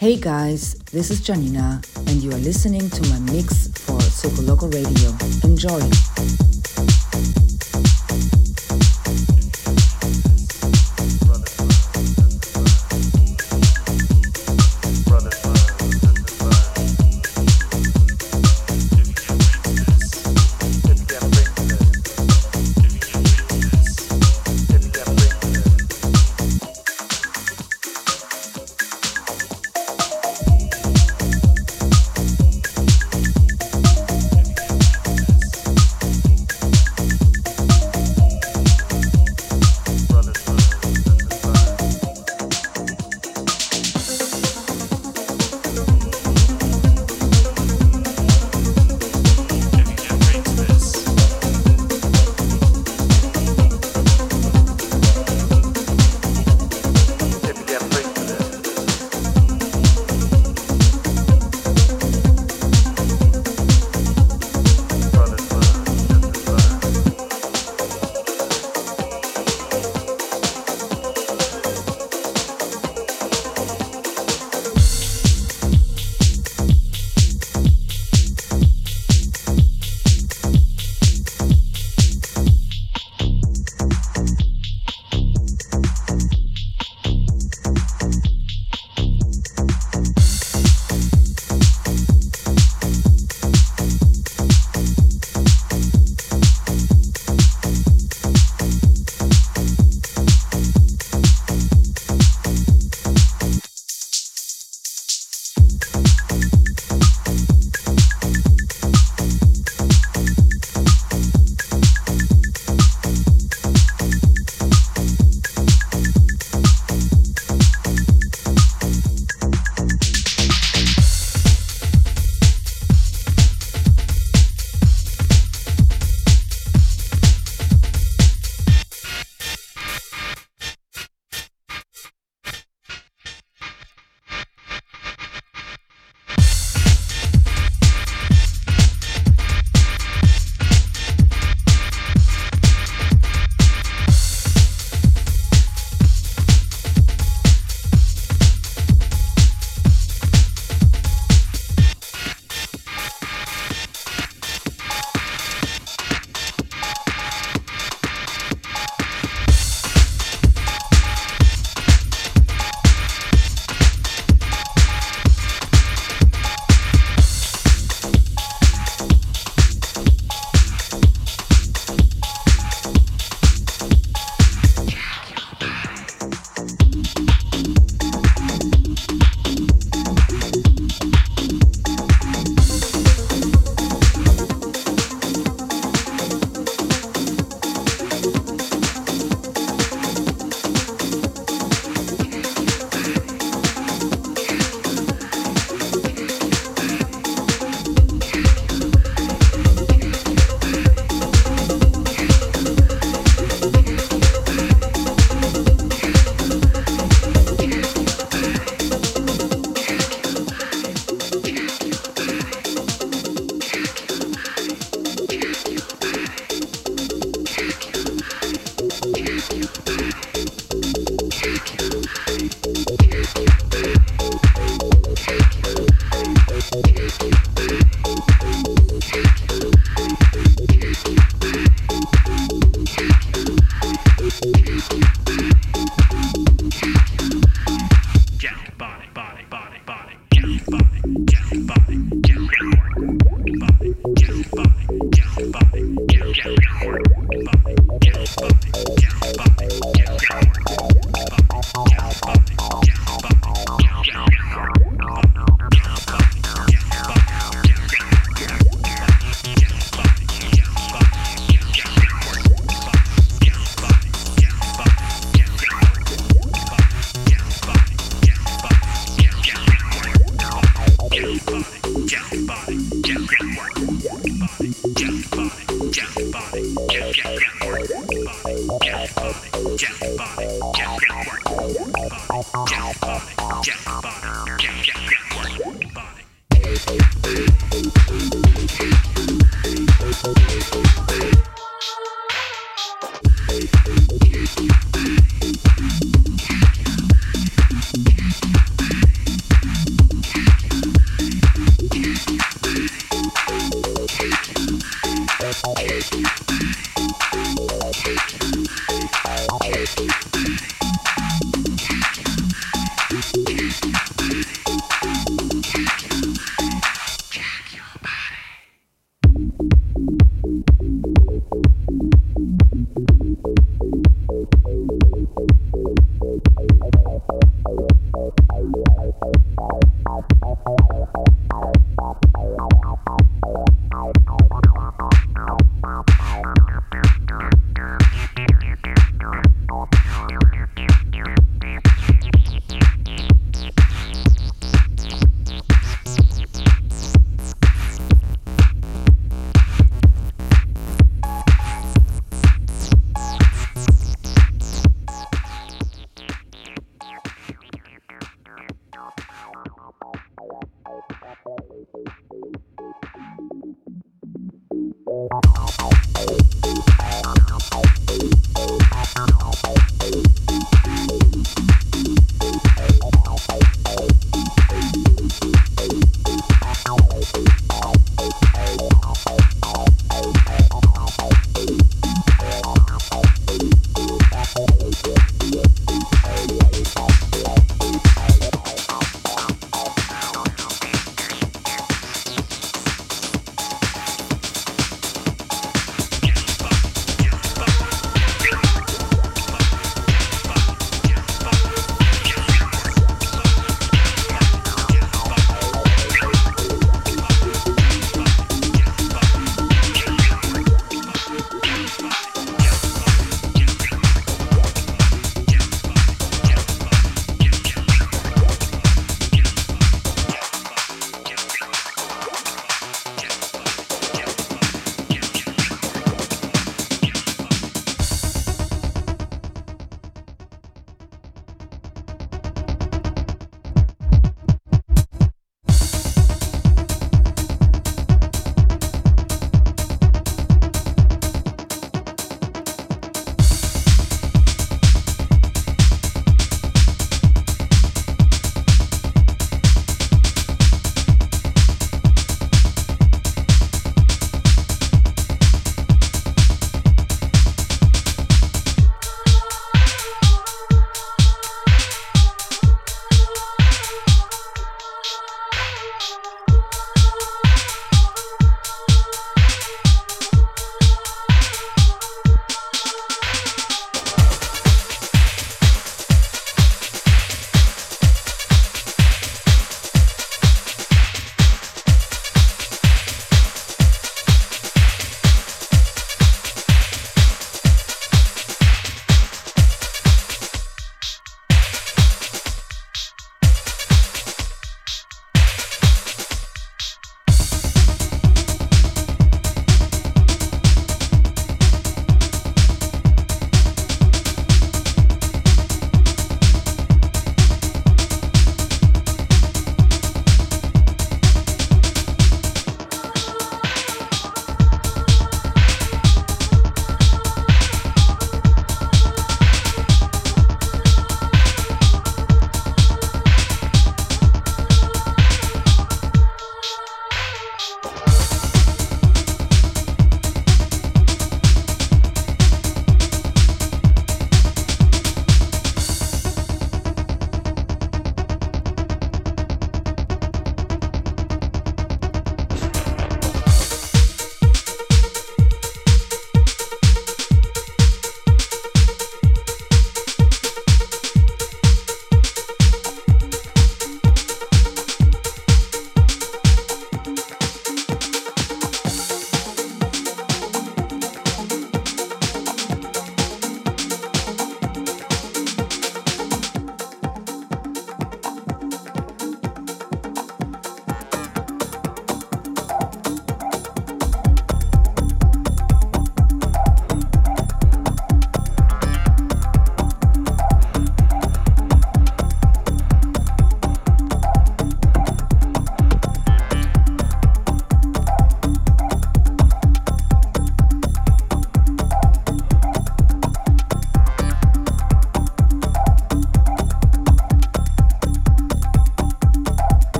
Hey guys, this is Janina, and you are listening to my mix for Circoloco Radio. Enjoy!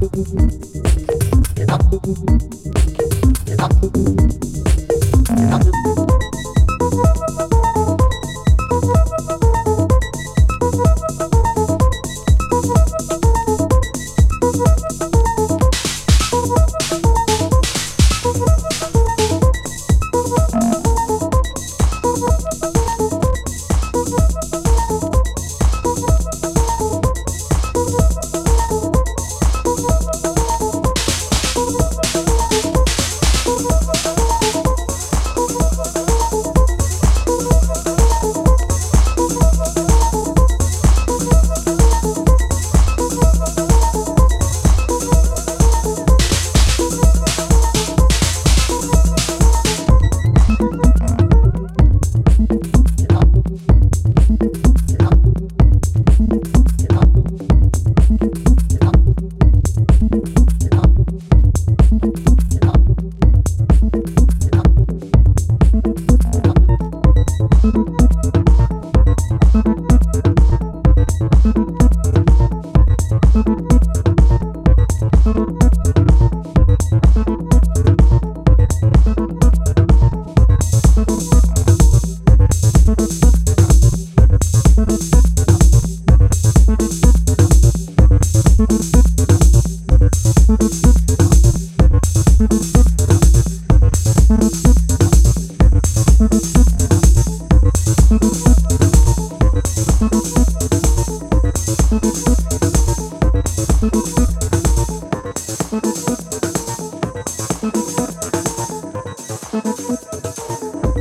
Thank you.